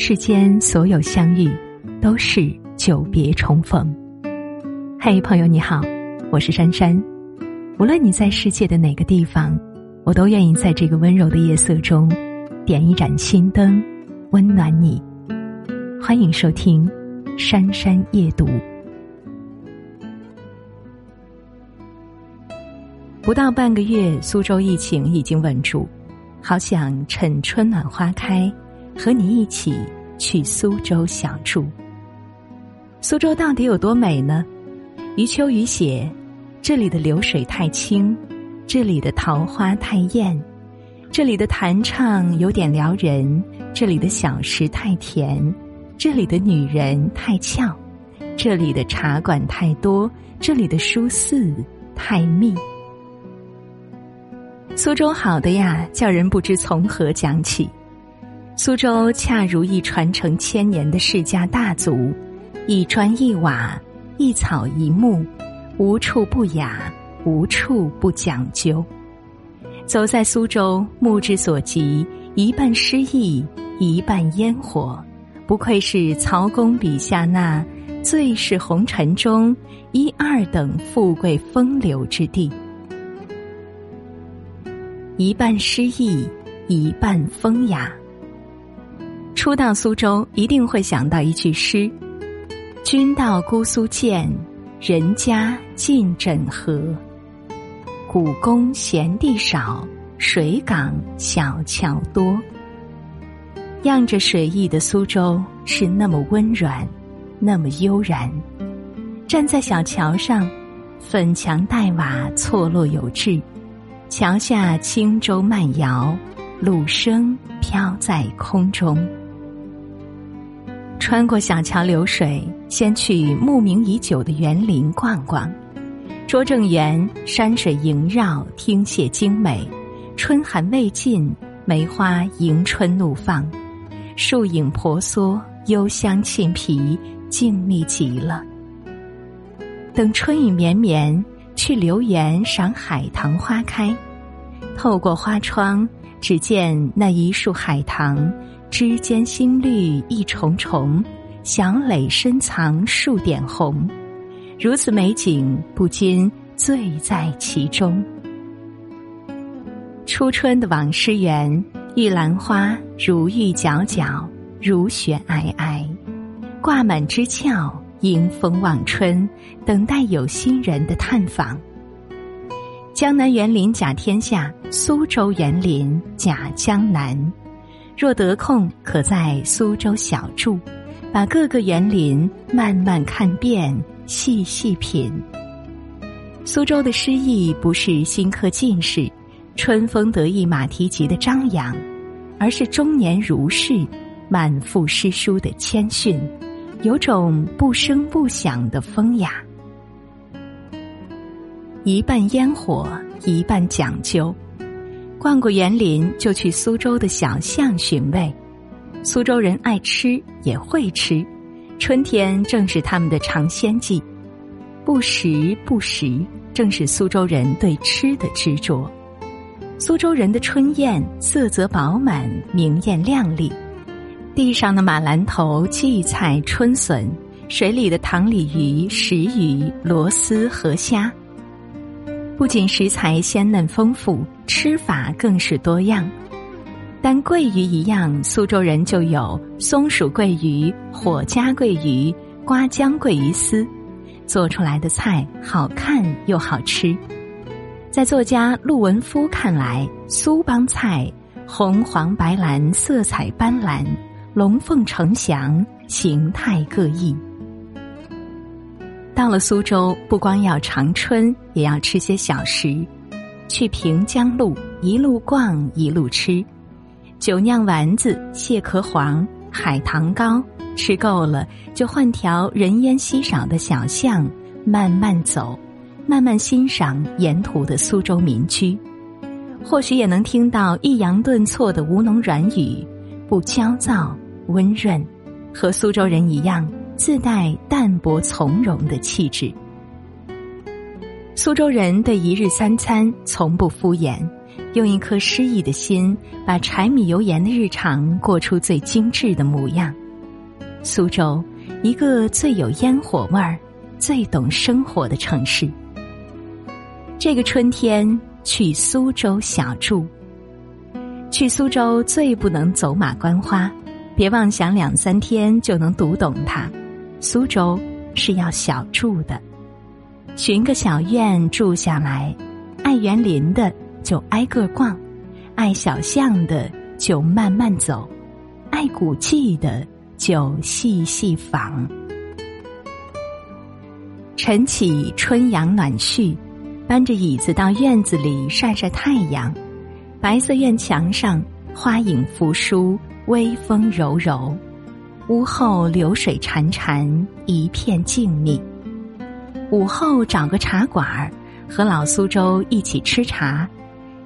世间所有相遇，都是久别重逢。嘿，朋友你好，我是珊珊。无论你在世界的哪个地方，我都愿意在这个温柔的夜色中，点一盏心灯，温暖你。欢迎收听《珊珊夜读》。不到半个月，苏州疫情已经稳住，好想趁春暖花开，和你一起去苏州小住。苏州到底有多美呢？余秋雨写：“这里的流水太清，这里的桃花太艳，这里的弹唱有点撩人，这里的小食太甜，这里的女人太俏，这里的茶馆太多，这里的书肆太密。”苏州好的呀，叫人不知从何讲起。苏州恰如一传承千年的世家大族，一砖一瓦，一草一木，无处不雅，无处不讲究。走在苏州，目之所及，一半诗意，一半烟火，不愧是曹公笔下那最是红尘中一二等富贵风流之地。一半诗意，一半风雅。初到苏州，一定会想到一句诗：“君到姑苏见，人家尽枕河。古宫闲地少，水港小桥多。”漾着水意的苏州是那么温软，那么悠然。站在小桥上，粉墙黛瓦错落有致。桥下轻舟慢摇，芦笙飘在空中。穿过小桥流水，先去慕名已久的园林逛逛。拙政园山水萦绕，听榭精美。春寒未尽，梅花迎春怒放，树影婆娑，幽香沁脾，静谧极了。等春雨绵绵。去留园赏海棠花开，透过花窗，只见那一树海棠，枝间新绿一重重，小蕾深藏数点红。如此美景，不禁醉在其中。初春的网师园，玉兰花如玉皎皎，如雪皑皑，挂满枝俏。迎风望春，等待有心人的探访。江南园林甲天下，苏州园林甲江南。若得空，可在苏州小住，把各个园林慢慢看遍，细细品。苏州的诗意不是新科进士、春风得意马蹄疾的张扬，而是中年儒士满腹诗书的谦逊。有种不声不响的风雅，一半烟火，一半讲究。逛过园林，就去苏州的小巷寻味。苏州人爱吃，也会吃，春天正是他们的尝鲜季。不时不食，正是苏州人对吃的执着。苏州人的春宴色泽饱满，明艳亮丽。地上的马兰头、荠菜、春笋，水里的塘鲤鱼、石鱼、螺丝、河虾，不仅食材鲜嫩丰富，吃法更是多样。但桂鱼一样，苏州人就有松鼠桂鱼、火夹桂鱼、瓜浆桂鱼丝，做出来的菜好看又好吃。在作家陆文夫看来，苏帮菜红黄白蓝，色彩斑斓。龙凤呈祥，形态各异。到了苏州，不光要尝春，也要吃些小食。去平江路，一路逛一路吃，酒酿丸子、蟹壳黄、海棠糕，吃够了就换条人烟稀少的小巷，慢慢走，慢慢欣赏沿途的苏州民居。或许也能听到抑扬顿挫的吴侬软语，不焦躁。温润，和苏州人一样，自带淡泊从容的气质。苏州人对一日三餐从不敷衍，用一颗诗意的心，把柴米油盐的日常过出最精致的模样。苏州，一个最有烟火味儿、最懂生活的城市。这个春天去苏州小住。去苏州最不能走马观花，别妄想两三天就能读懂它。苏州是要小住的，寻个小院住下来，爱园林的就挨个逛，爱小巷的就慢慢走，爱古迹的就细细访。晨起春阳暖煦，搬着椅子到院子里晒晒太阳。白色院墙上，花影扶疏，微风柔柔；屋后流水潺潺，一片静谧。午后找个茶馆儿，和老苏州一起吃茶，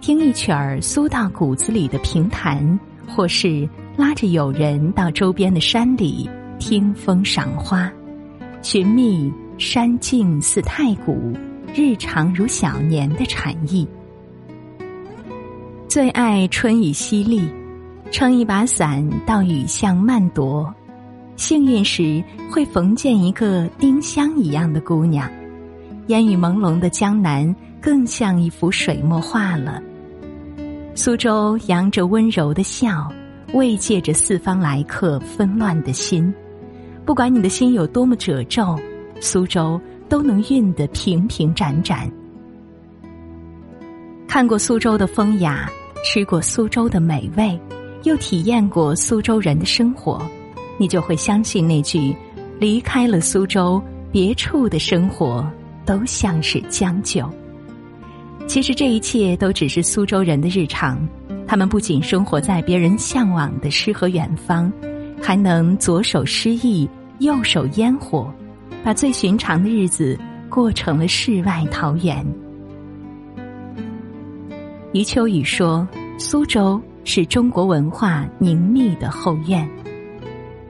听一曲儿苏到骨子里的评弹，或是拉着友人到周边的山里听风赏花，寻觅山静似太古，日长如小年的禅意。最爱春雨淅沥，撑一把伞到雨巷慢踱，幸运时会逢见一个丁香一样的姑娘。烟雨朦胧的江南更像一幅水墨画了。苏州扬着温柔的笑，慰藉着四方来客纷乱的心。不管你的心有多么褶皱，苏州都能熨得平平展展。看过苏州的风雅。吃过苏州的美味，又体验过苏州人的生活，你就会相信那句：离开了苏州，别处的生活都像是将就。其实这一切都只是苏州人的日常，他们不仅生活在别人向往的诗和远方，还能左手诗意，右手烟火，把最寻常的日子过成了世外桃源。余秋雨说：“苏州是中国文化凝密的后院，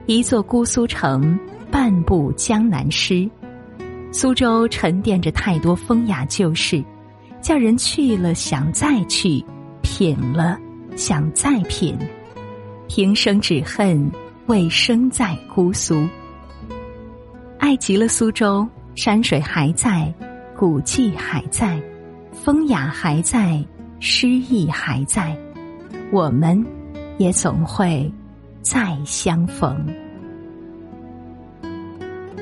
一座姑苏城，半部江南诗。苏州沉淀着太多风雅旧事，叫人去了想再去，品了想再品。平生只恨未生在姑苏。爱极了苏州，山水还在，古迹还在，风雅还在。”诗意还在，我们也总会再相逢。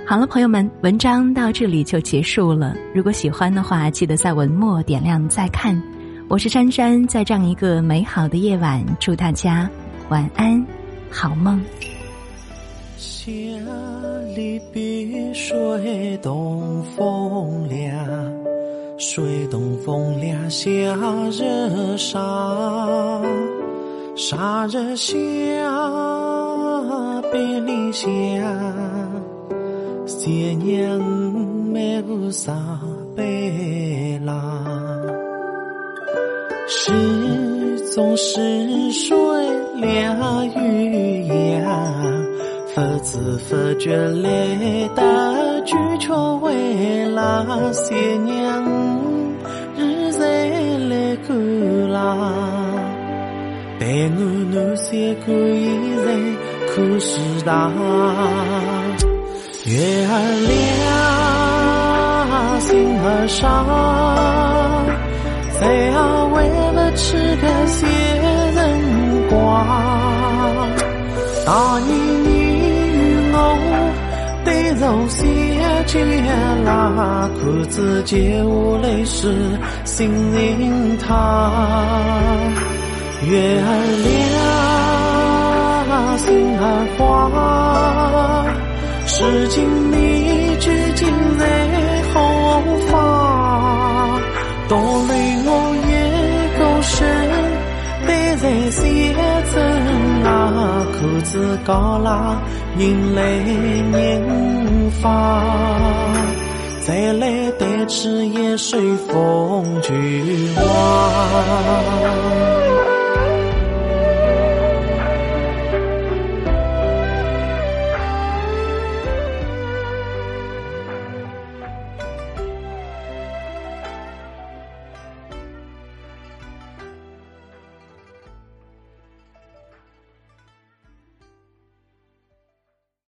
好了，朋友们，文章到这里就结束了。如果喜欢的话，记得在文末点亮再看。我是珊珊，在这样一个美好的夜晚，祝大家晚安，好梦。夏里碧水东风凉。水东风凉，夏日沙，沙日下，三年没有撒白啦，时总是水凉雨阳，佛子佛觉来的举却为了三娘。待我南山观一人苦时大，月儿亮，星儿 sáng，谁啊为了吃个仙人瓜？大年你与我对愁相见啦，苦自己无泪湿心人他。月儿亮，心儿花，诗经你究竟在何方？多累我一个身，待在县城啊，苦自高啦，人来人放，再来待吃夜水风菊花。